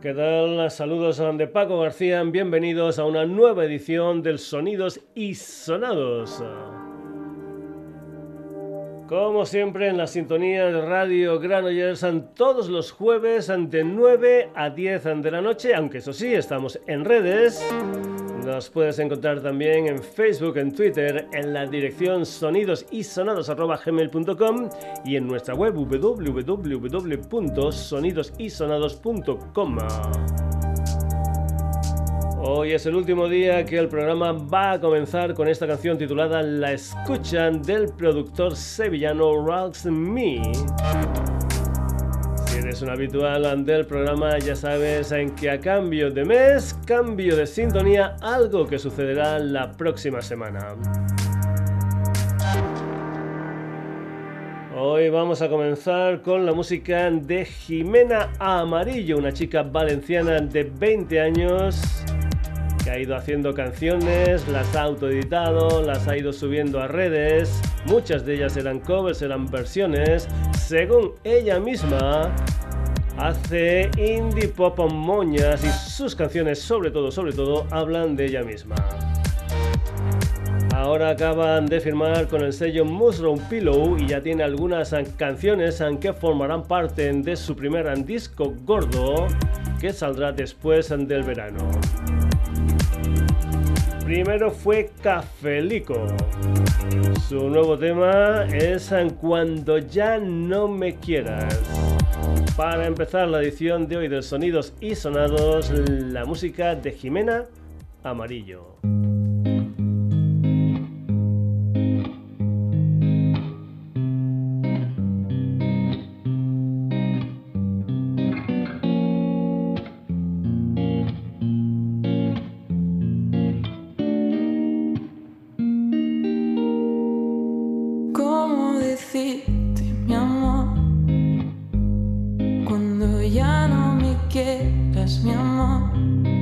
¿Qué tal? Saludos de Paco García, bienvenidos a una nueva edición del Sonidos y Sonados. Como siempre en la sintonía de Radio Granollers todos los jueves de 9 a 10 de la noche, aunque eso sí, estamos en redes. Nos puedes encontrar también en Facebook, en Twitter, en la dirección sonidosisonados.gmail.com y en nuestra web www.sonidosisonados.com. Hoy es el último día que el programa va a comenzar con esta canción titulada La escuchan del productor sevillano Ralph Me eres un habitual del programa, ya sabes en que a cambio de mes, cambio de sintonía, algo que sucederá la próxima semana. Hoy vamos a comenzar con la música de Jimena Amarillo, una chica valenciana de 20 años que ha ido haciendo canciones, las ha autoeditado, las ha ido subiendo a redes, muchas de ellas eran covers, eran versiones, según ella misma hace indie pop moñas y sus canciones sobre todo, sobre todo, hablan de ella misma. Ahora acaban de firmar con el sello Mushroom Pillow y ya tiene algunas canciones que formarán parte de su primer disco gordo que saldrá después del verano. Primero fue Cafelico. Su nuevo tema es Cuando ya no me quieras. Para empezar la edición de hoy de Sonidos y Sonados, la música de Jimena Amarillo. ya no me quieras, mi amor.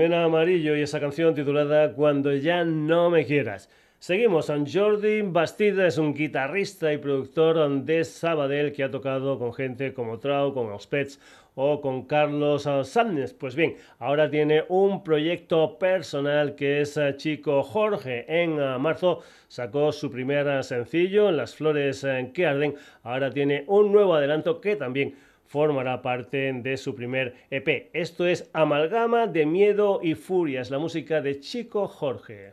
Esa canción titulada Cuando ya no me quieras. Seguimos, Jordi Bastida es un guitarrista y productor de Sabadell que ha tocado con gente como Trau, con los Pets o con Carlos Sánchez. Pues bien, ahora tiene un proyecto personal que es eh, Chico Jorge. En eh, marzo sacó su primer eh, sencillo, Las Flores que Arden. Ahora tiene un nuevo adelanto que también formará parte de su primer EP. Esto es Amalgama de Miedo y Furia, es la música de Chico Jorge.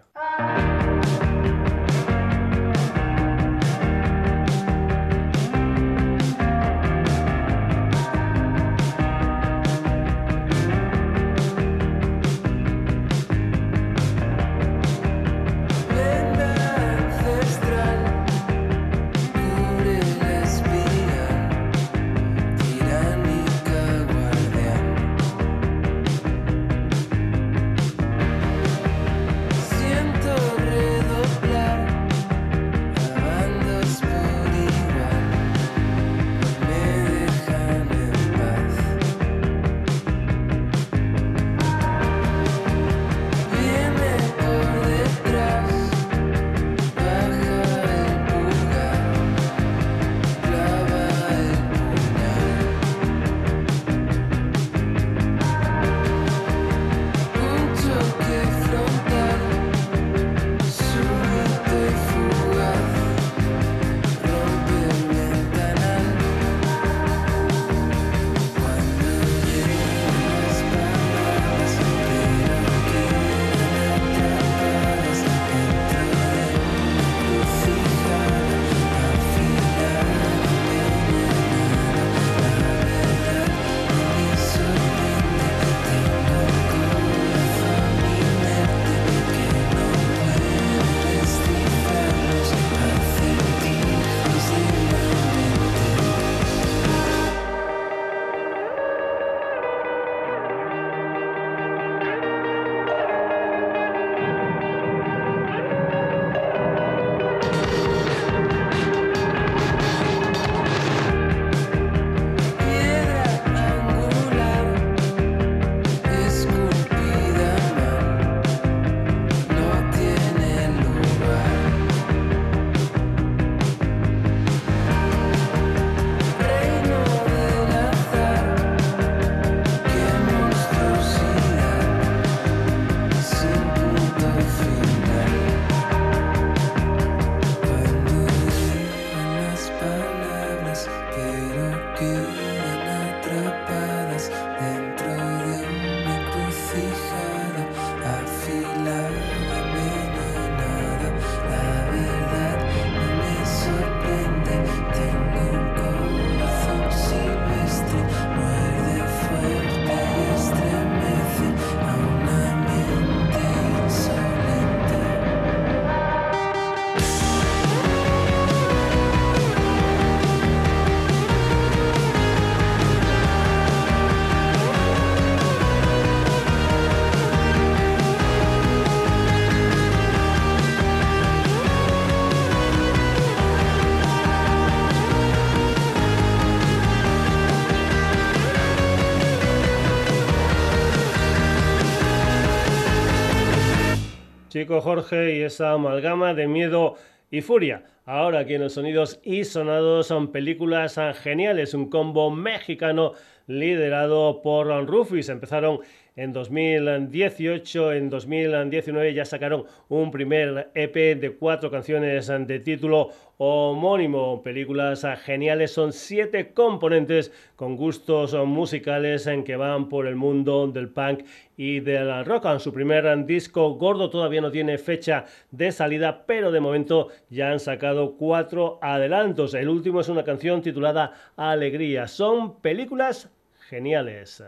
Jorge y esa amalgama de miedo y furia. Ahora aquí los sonidos y sonados son películas geniales, un combo mexicano liderado por Rufus. Empezaron en 2018, en 2019 ya sacaron un primer EP de cuatro canciones de título homónimo. Películas geniales, son siete componentes con gustos musicales en que van por el mundo del punk y del rock. En su primer disco gordo todavía no tiene fecha de salida, pero de momento ya han sacado cuatro adelantos. El último es una canción titulada Alegría. Son películas geniales.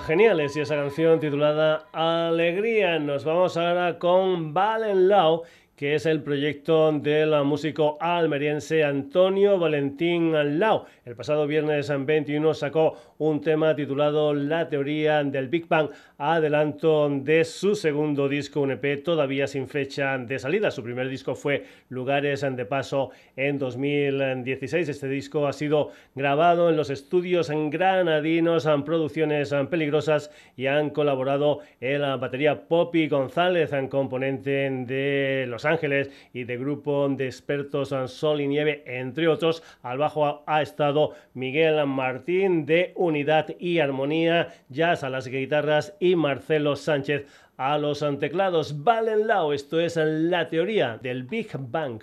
Geniales y esa canción titulada Alegría. Nos vamos ahora con Valen Lau que es el proyecto del músico almeriense Antonio Valentín Lau. El pasado viernes 21 sacó un tema titulado La teoría del Big Bang, adelanto de su segundo disco, un EP todavía sin fecha de salida. Su primer disco fue Lugares de Paso en 2016. Este disco ha sido grabado en los estudios en granadinos, en producciones peligrosas y han colaborado en la batería Poppy González, en componente de Los Ángeles y de grupo de expertos en Sol y Nieve, entre otros. Al bajo ha estado Miguel Martín de Unidad y Armonía, Jazz a las guitarras y Marcelo Sánchez a los teclados. Valen Lao, esto es la teoría del Big Bang.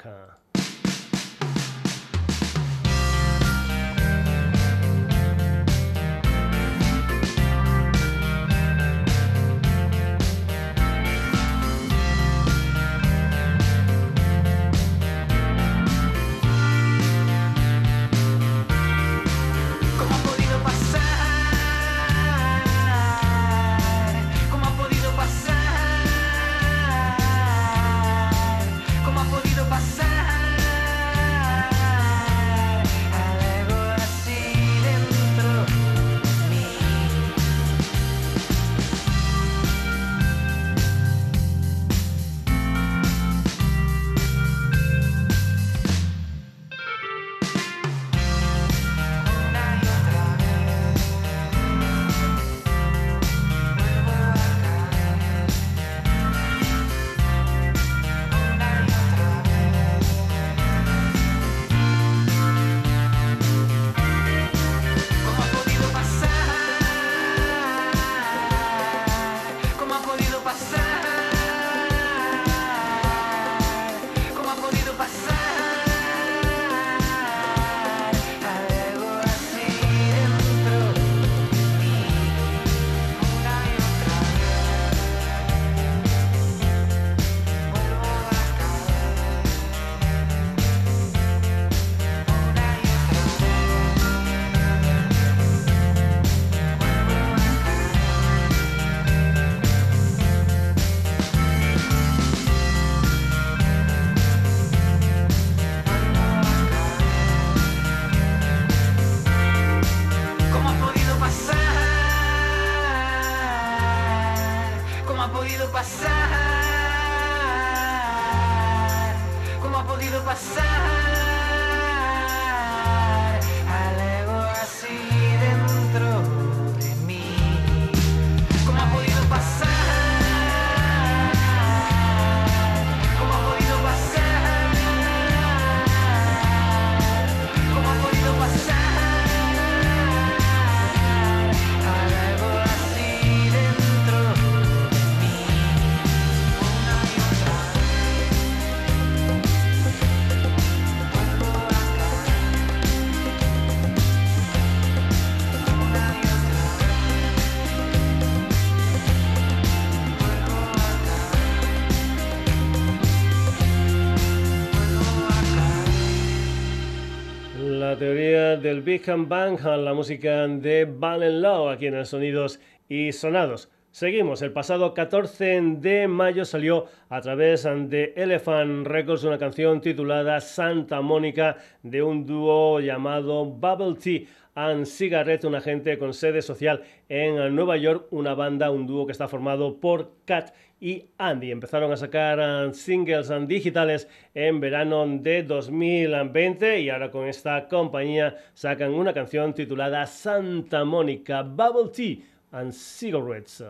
Del Big Bang, la música de Valen Lau, aquí en el Sonidos y Sonados. Seguimos, el pasado 14 de mayo salió a través de Elephant Records una canción titulada Santa Mónica de un dúo llamado Bubble Tea and Cigarette, un agente con sede social en Nueva York, una banda, un dúo que está formado por Kat y Andy. Empezaron a sacar uh, singles uh, digitales en verano de 2020 y ahora con esta compañía sacan una canción titulada Santa Mónica Bubble Tea and Cigarettes.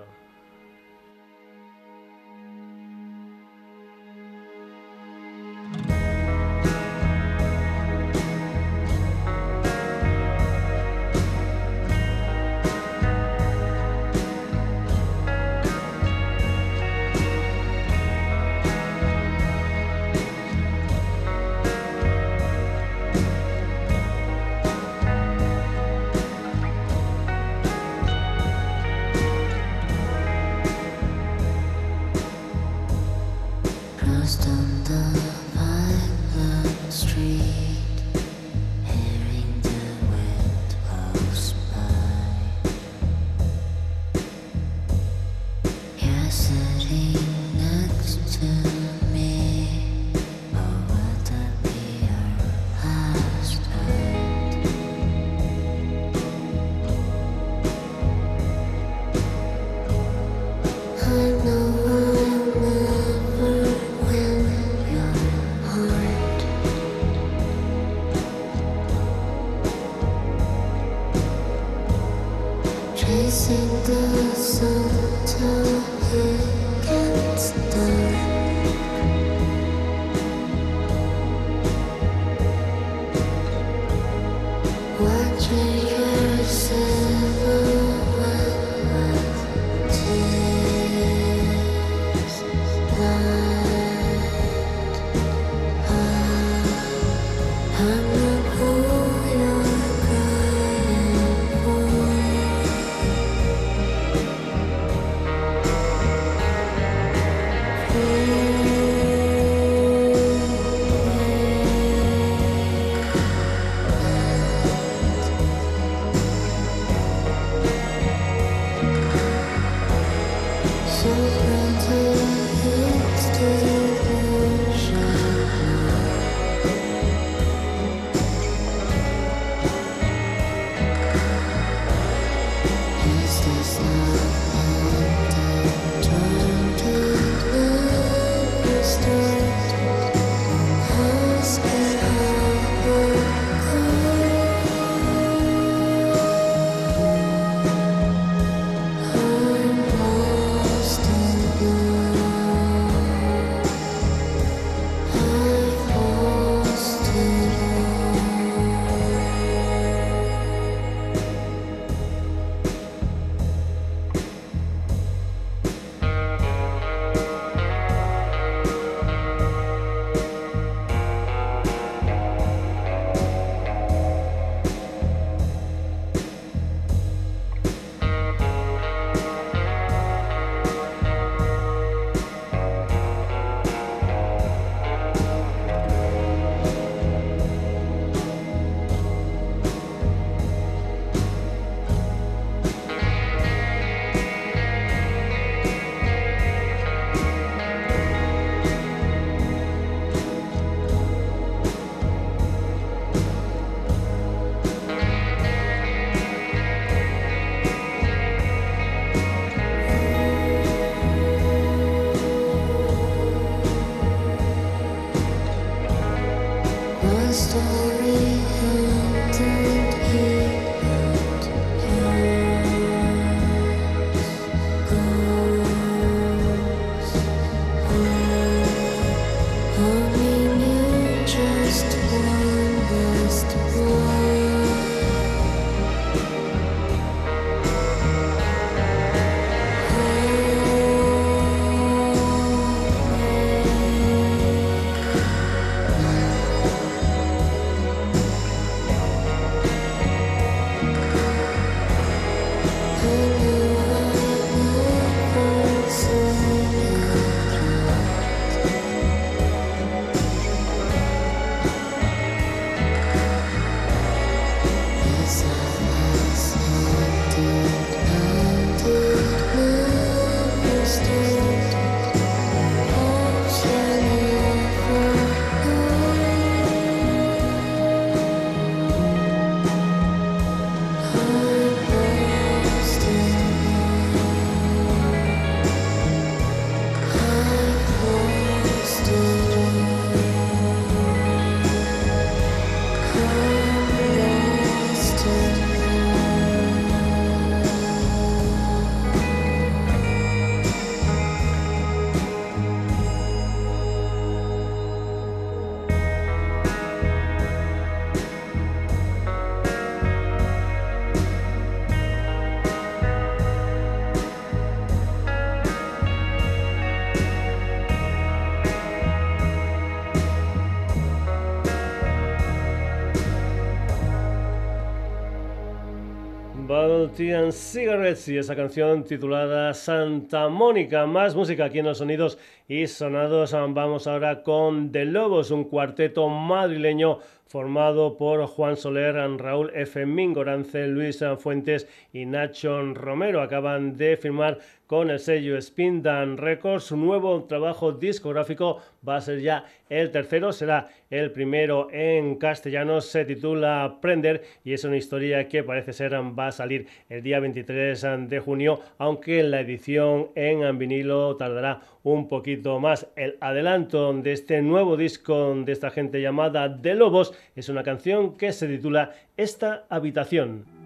Cigarettes y esa canción titulada Santa Mónica. Más música aquí en los sonidos y sonados. Vamos ahora con The Lobos, un cuarteto madrileño formado por Juan Soler, Raúl F. Mingorance, Luis Fuentes y Nacho Romero. Acaban de firmar con el sello Spindan Records. Su nuevo trabajo discográfico va a ser ya el tercero, será el primero en castellano, se titula Prender y es una historia que parece ser va a salir el día 23 de junio, aunque la edición en vinilo tardará un poquito más. El adelanto de este nuevo disco de esta gente llamada De Lobos es una canción que se titula Esta habitación.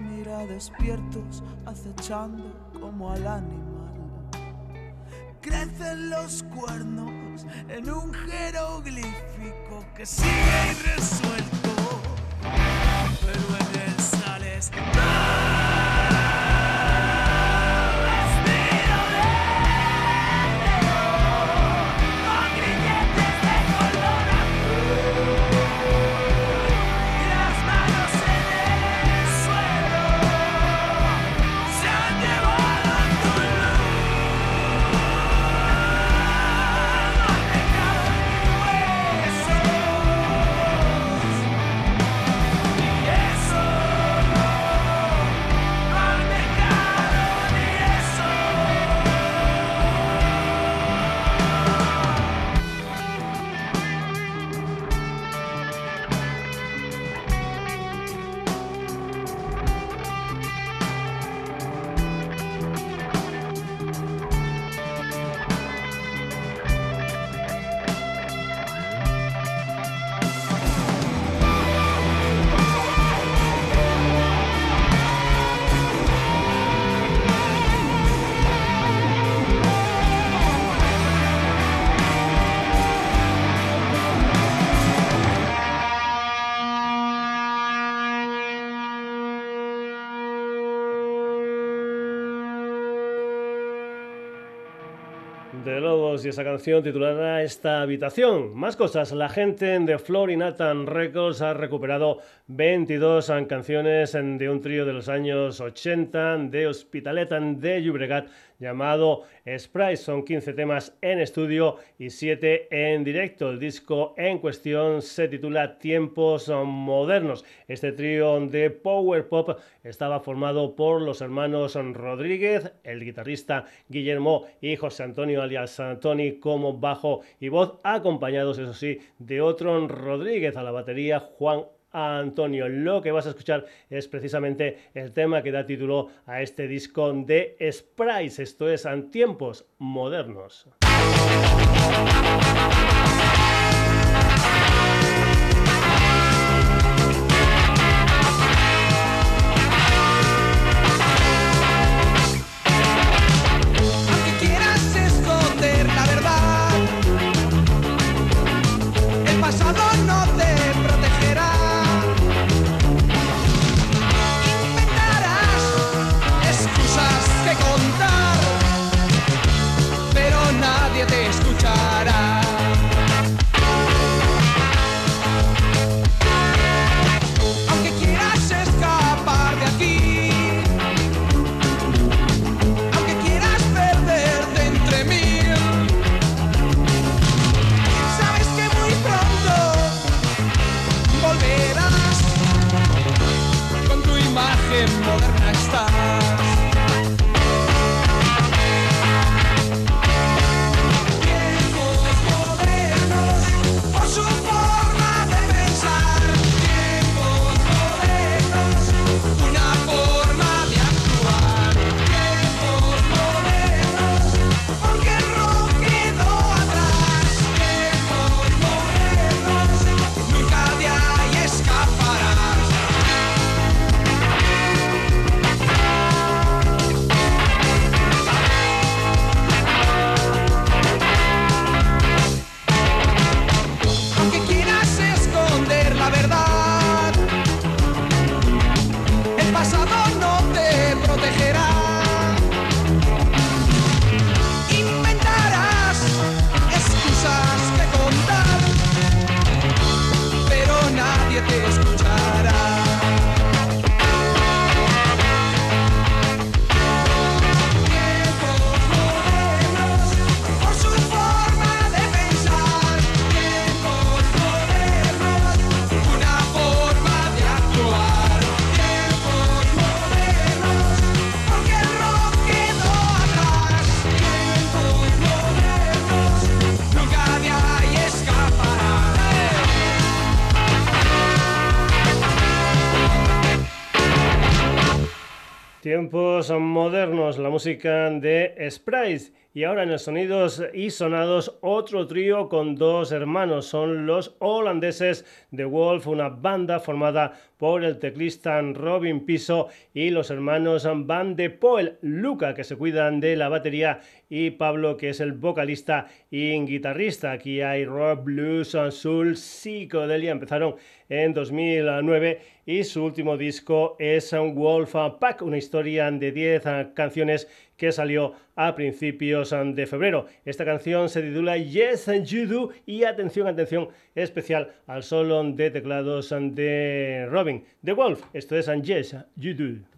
Mira despiertos, acechando como al animal. Crecen los cuernos en un jeroglífico que sigue irresuelto, y esa canción titulada Esta habitación. Más cosas, la gente de Floor y Nathan Records ha recuperado 22 canciones de un trío de los años 80 de Hospitalet de Llobregat llamado Sprite. Son 15 temas en estudio y 7 en directo. El disco en cuestión se titula Tiempos Modernos. Este trío de Power Pop estaba formado por los hermanos Rodríguez, el guitarrista Guillermo y José Antonio alias Tony como bajo y voz, acompañados, eso sí, de otro Rodríguez a la batería, Juan Antonio. Lo que vas a escuchar es precisamente el tema que da título a este disco de Sprites. Esto es en tiempos modernos. Tiempos modernos, la música de Sprites. Y ahora en los sonidos y sonados, otro trío con dos hermanos. Son los holandeses de Wolf, una banda formada por el teclista Robin Piso y los hermanos Van de Poel, Luca, que se cuidan de la batería, y Pablo, que es el vocalista y guitarrista. Aquí hay rock, blues, soul, psicodelia. Empezaron en 2009 y su último disco es Wolf Pack, una historia de 10 canciones que salió a principios de febrero. Esta canción se titula Yes You Do y atención, atención especial al solo de teclados de Robin. The Wolf, esto es Yes You Do.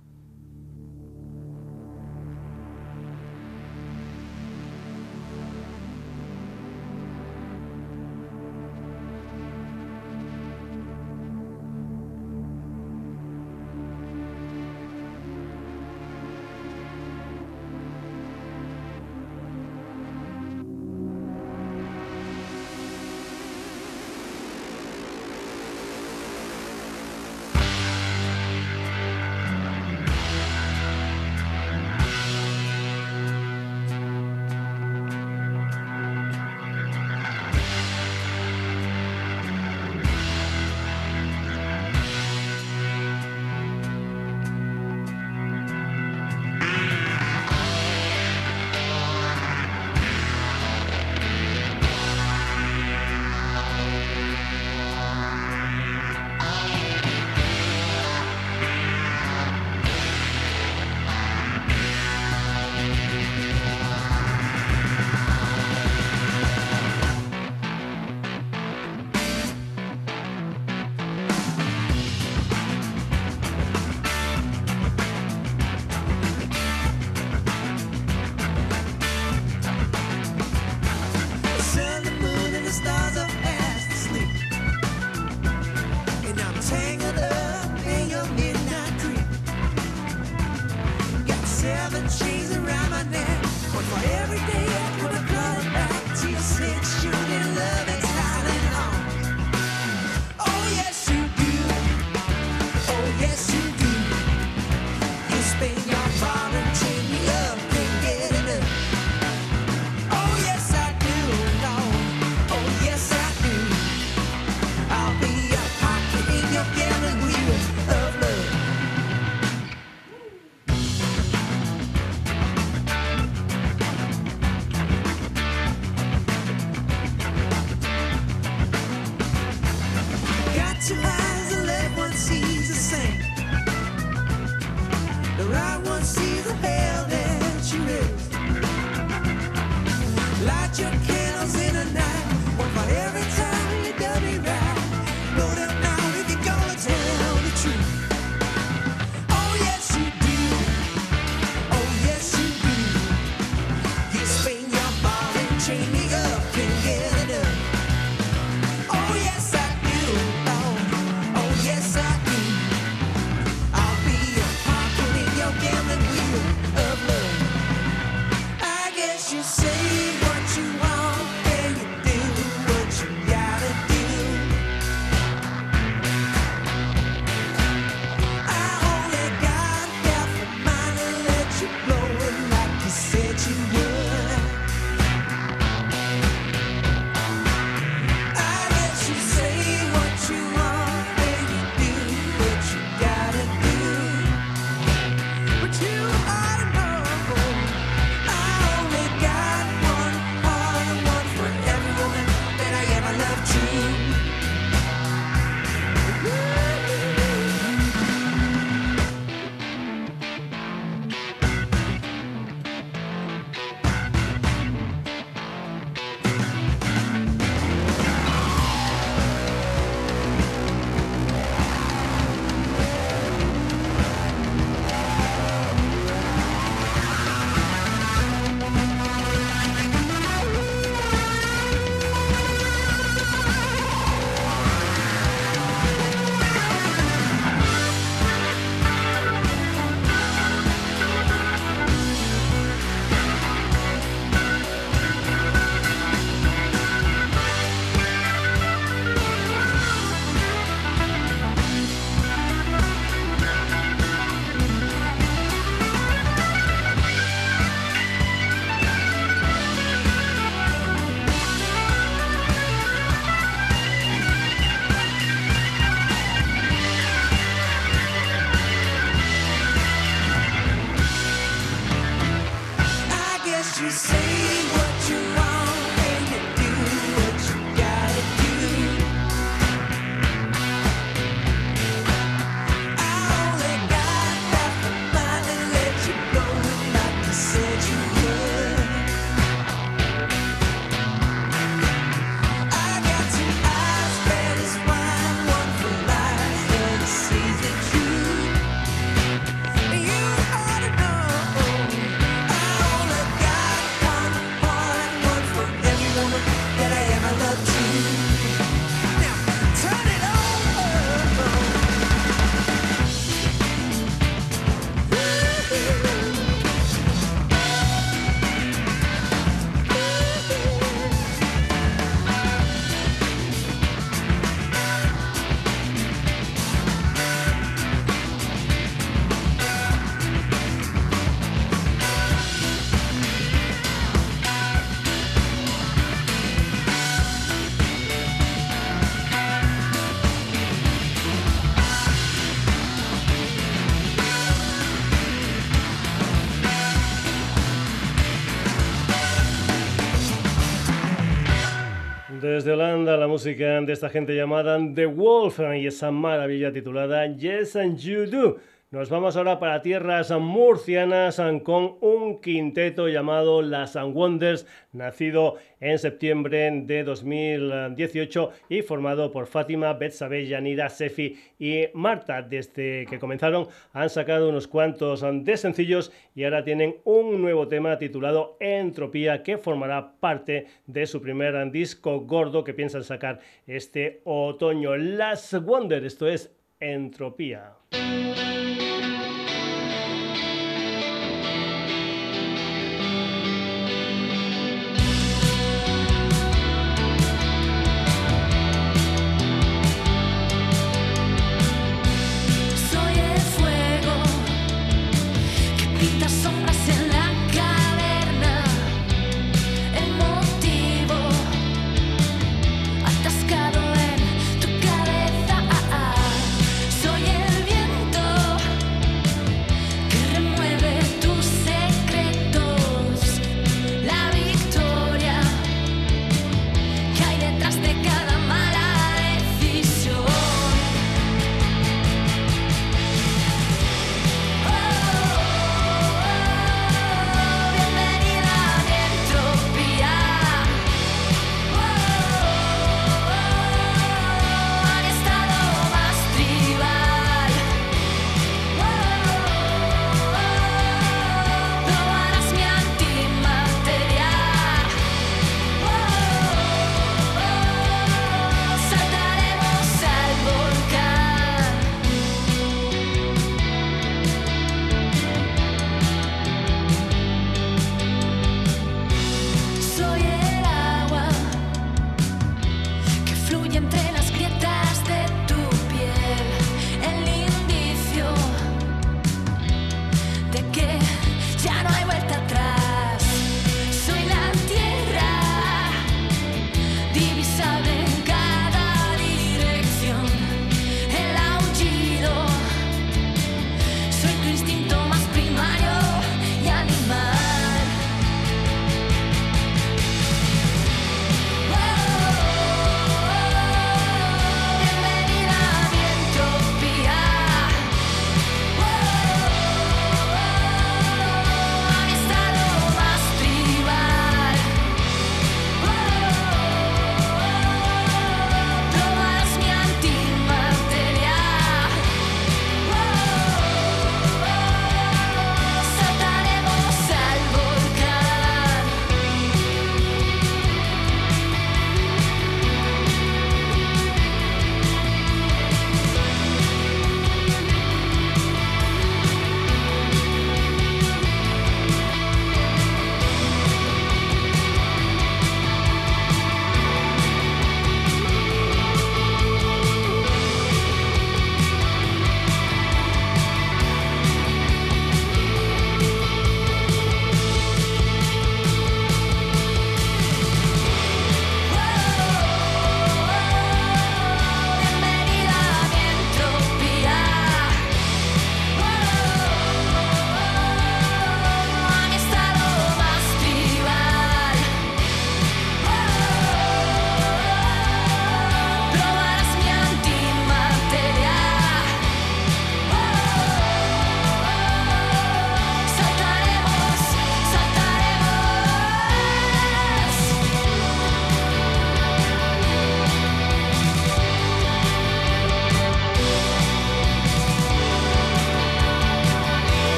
La música de esta gente llamada The Wolf y esa maravilla titulada Yes and You Do. Nos vamos ahora para tierras murcianas con un quinteto llamado Las Wonders, nacido en septiembre de 2018 y formado por Fátima, Betsabe, Yanira, Sefi y Marta. Desde que comenzaron han sacado unos cuantos de sencillos y ahora tienen un nuevo tema titulado Entropía que formará parte de su primer disco gordo que piensan sacar este otoño. Las Wonders, esto es Entropía.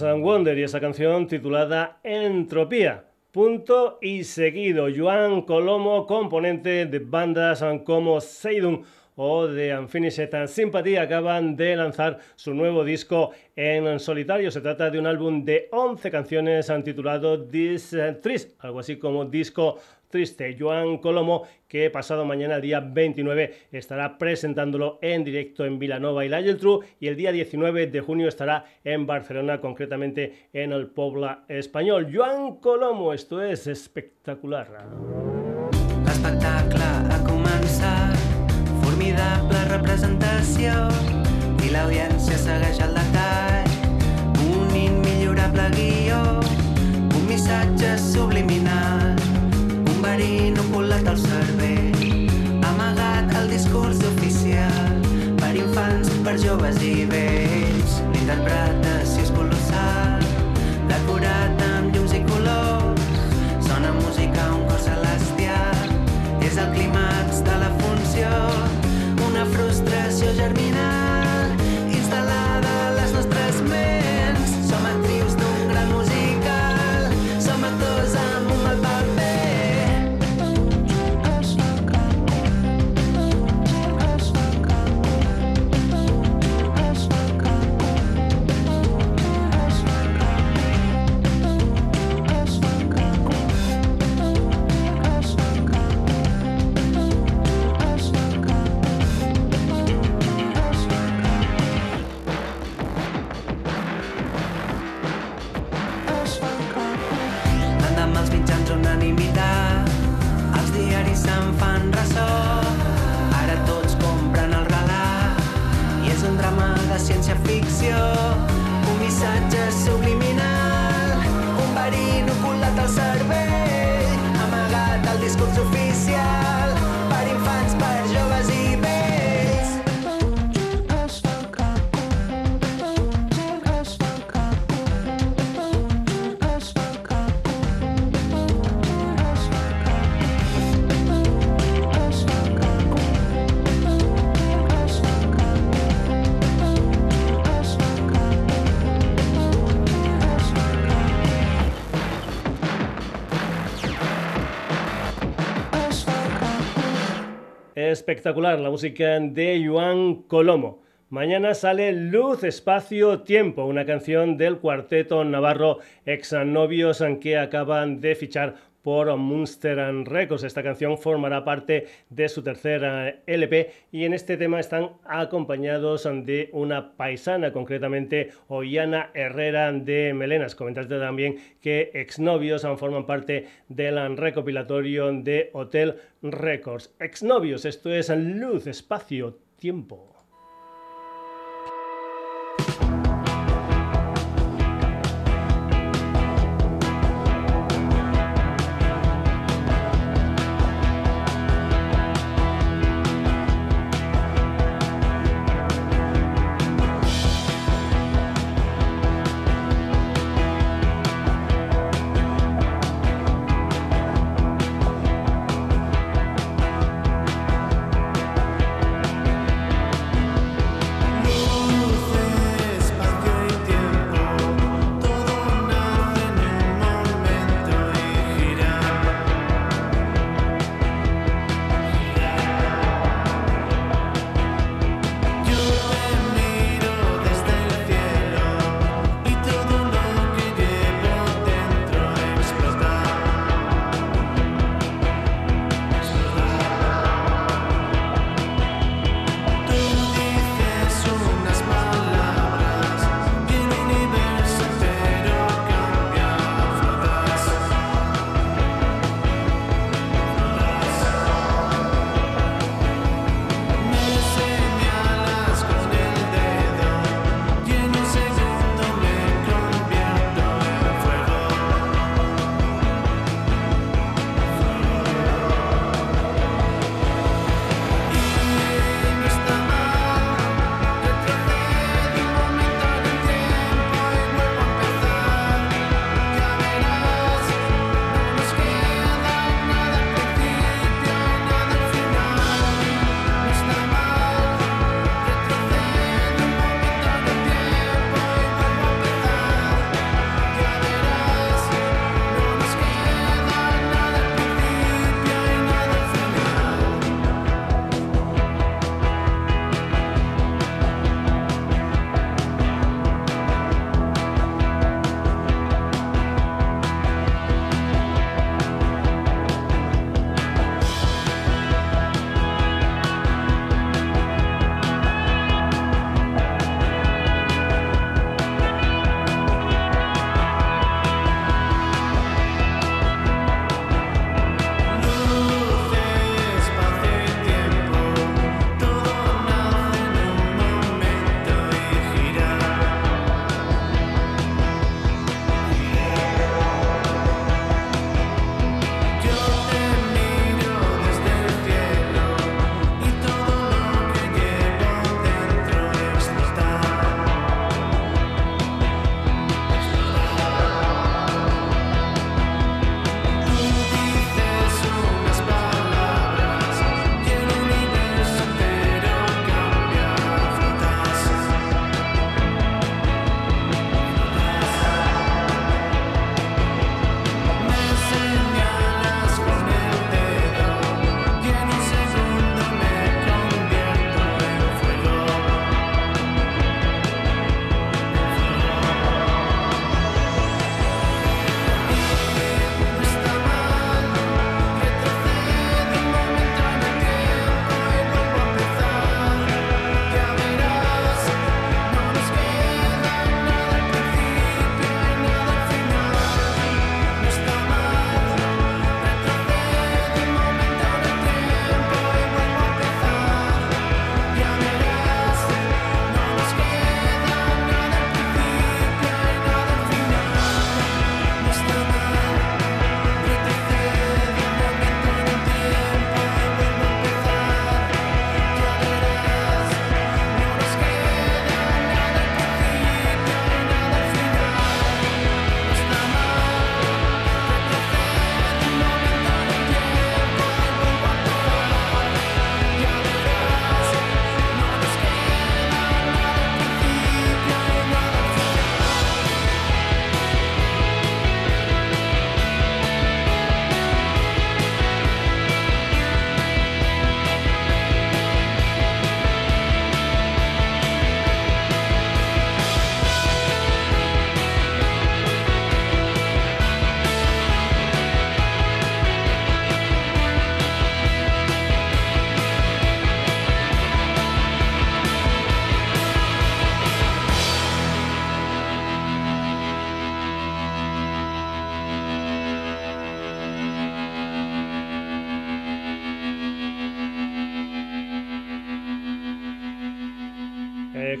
Wonder y esa canción titulada Entropía. Punto y seguido. Joan Colomo, componente de bandas como Seidun o de Unfinished Sympathy acaban de lanzar su nuevo disco en solitario. Se trata de un álbum de 11 canciones titulado This Tris, algo así como disco triste. Joan Colomo, que pasado mañana, día 29, estará presentándolo en directo en Vilanova y la Geltrú y el día 19 de junio estará en Barcelona, concretamente en el Pobla Español. Joan Colomo, esto es espectacular. Formidable representació i l'audiència segueix el detall. Un immillorable guió, un missatge subliminal, un verí inoculat al cervell, amagat al discurs oficial, per infants, per joves i vells. L'interpretació és colossal, decorat amb llums i colors, sona música, un cor celestial, és el funció, una frustració canción. Espectacular la música de Joan Colomo. Mañana sale Luz, Espacio, Tiempo, una canción del cuarteto navarro Exnovios que acaban de fichar por Munster Records. Esta canción formará parte de su tercera LP y en este tema están acompañados de una paisana, concretamente Ollana Herrera de Melenas. Comentaste también que Exnovios forman parte del recopilatorio de Hotel Records. Exnovios, esto es Luz, Espacio, Tiempo.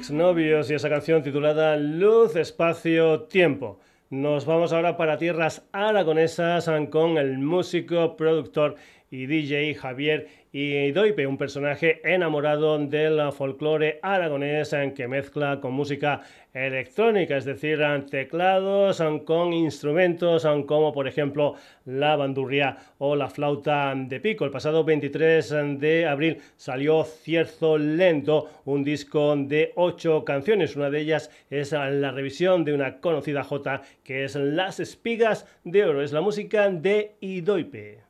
Exnovios y esa canción titulada Luz, Espacio, Tiempo. Nos vamos ahora para tierras aragonesas con el músico, productor y DJ Javier y Doipe, un personaje enamorado del folclore aragonés que mezcla con música electrónica, es decir, teclados con instrumentos como por ejemplo la bandurria o la flauta de pico. El pasado 23 de abril salió Cierzo Lento, un disco de ocho canciones. Una de ellas es la revisión de una conocida J que es Las Espigas de Oro. Es la música de Idoipe.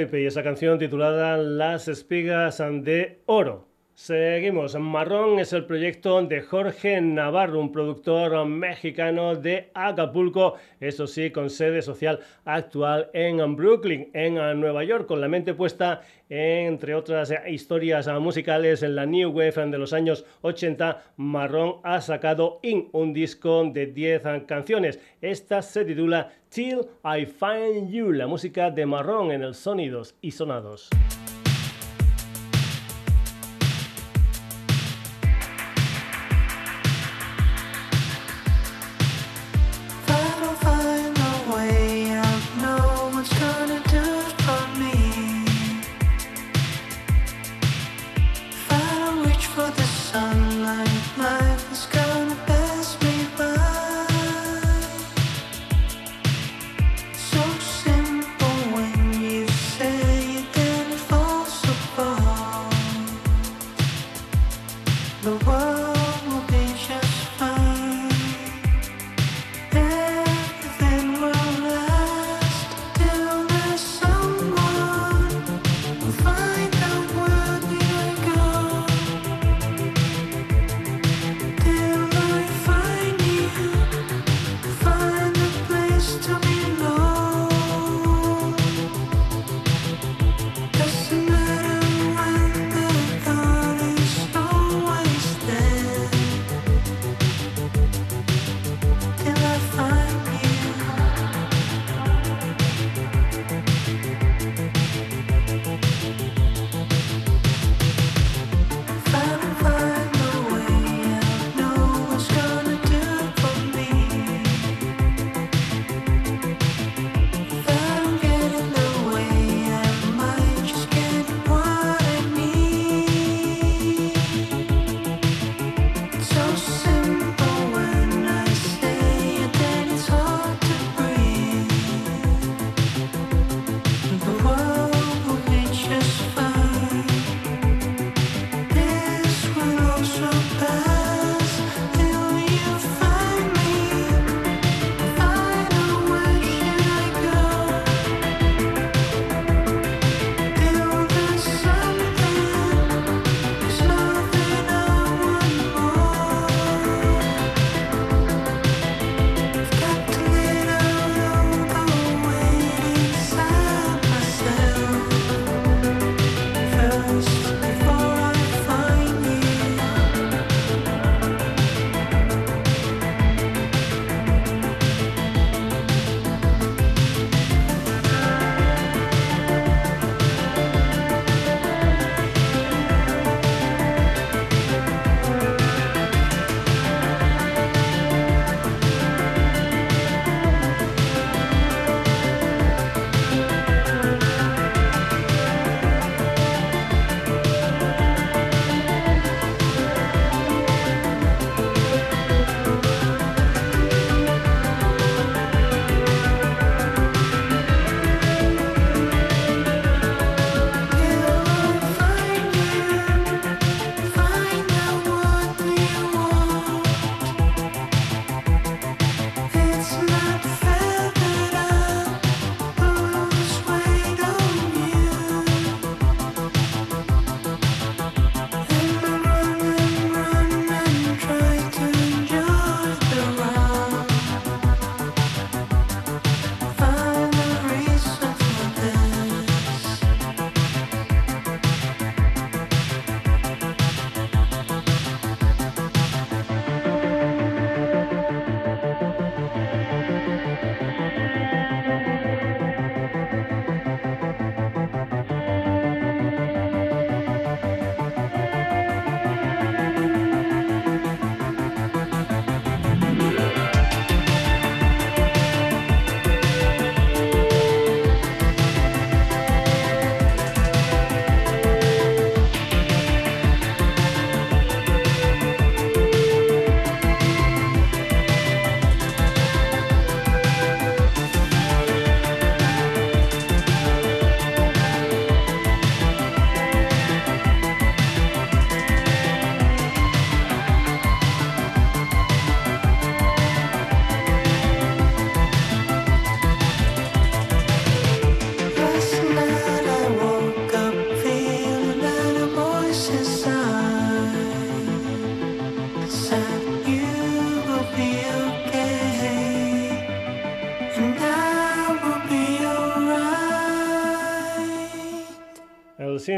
Y esa canción titulada Las espigas de oro. Seguimos. Marrón es el proyecto de Jorge Navarro, un productor mexicano de Acapulco, eso sí, con sede social actual en Brooklyn, en Nueva York, con la mente puesta, entre otras historias musicales, en la New Wave de los años 80. Marrón ha sacado un disco de 10 canciones. Esta se titula Till I Find You, la música de Marrón en el Sonidos y Sonados.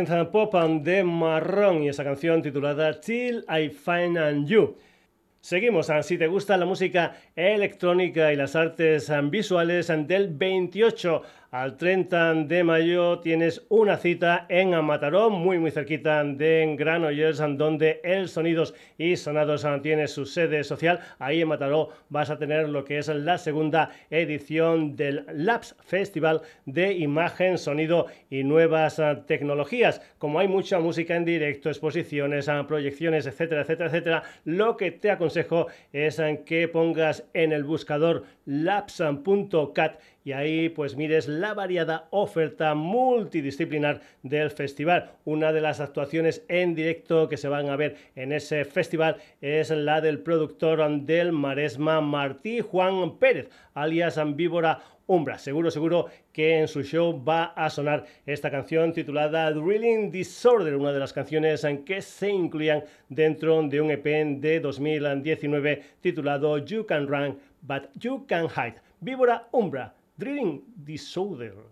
Synth pop de Marrón y esa canción titulada Till I Find You. Seguimos, ah, si te gusta la música electrónica y las artes ah, visuales, ah, del 28 al 30 de mayo tienes una cita en Mataró, muy muy cerquita de Granollers, donde el Sonidos y Sonados tiene su sede social. Ahí en Mataró vas a tener lo que es la segunda edición del Labs Festival de Imagen, Sonido y Nuevas Tecnologías. Como hay mucha música en directo, exposiciones, proyecciones, etcétera, etcétera, etcétera, lo que te aconsejo es que pongas en el buscador labs.cat y ahí pues mires la variada oferta multidisciplinar del festival. Una de las actuaciones en directo que se van a ver en ese festival es la del productor del Maresma Martí Juan Pérez, alias Víbora Umbra. Seguro, seguro que en su show va a sonar esta canción titulada Drilling Disorder, una de las canciones en que se incluían dentro de un EP de 2019 titulado You Can Run, But You Can Hide. Víbora Umbra Drilling Disorder.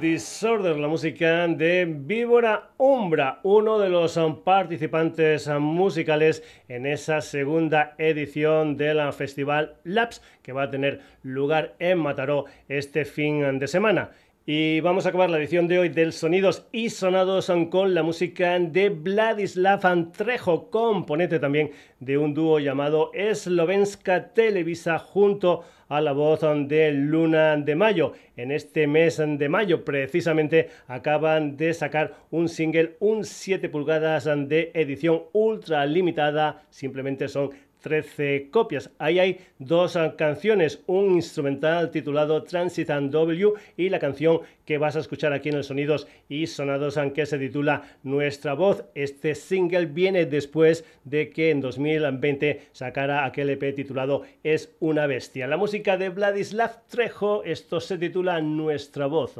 Disorder, la música de Víbora Umbra, uno de los participantes musicales en esa segunda edición del festival Labs que va a tener lugar en Mataró este fin de semana. Y vamos a acabar la edición de hoy del Sonidos y Sonados con la música de Vladislav Antrejo, componente también de un dúo llamado Slovenska Televisa junto a la voz de Luna de Mayo. En este mes de mayo precisamente acaban de sacar un single, un 7 pulgadas de edición ultra limitada, simplemente son 13 copias. Ahí hay dos ah, canciones, un instrumental titulado Transit and W y la canción que vas a escuchar aquí en el Sonidos y Sonados ah, que se titula Nuestra Voz. Este single viene después de que en 2020 sacara aquel EP titulado Es una bestia. La música de Vladislav Trejo, esto se titula Nuestra Voz.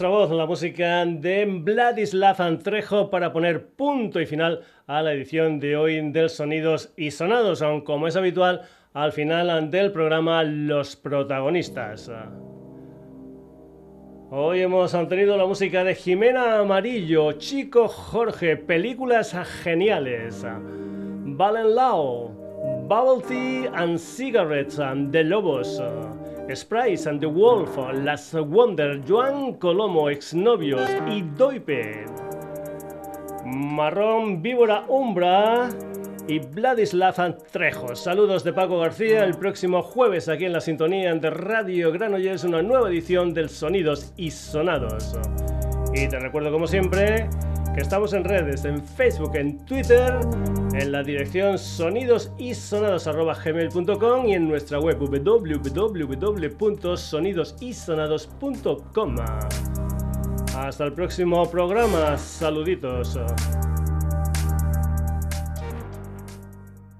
Nuestra voz, la música de Vladislav Antrejo para poner punto y final a la edición de hoy del Sonidos y Sonados, aunque como es habitual, al final del programa Los protagonistas. Hoy hemos tenido la música de Jimena Amarillo, Chico Jorge, películas geniales, Valen Lao, Bubble Tea and Cigarettes, The Lobos. Sprice and the Wolf, Las Wonder, Joan Colomo, Exnovios y Doipe. Marrón, Víbora Umbra y Vladislav Trejo. Saludos de Paco García. El próximo jueves aquí en la sintonía de Radio Granollers una nueva edición del Sonidos y Sonados. Y te recuerdo como siempre que estamos en redes, en Facebook, en Twitter, en la dirección sonidosisonados.gmail.com y en nuestra web www.sonidosisonados.com. Hasta el próximo programa, saluditos.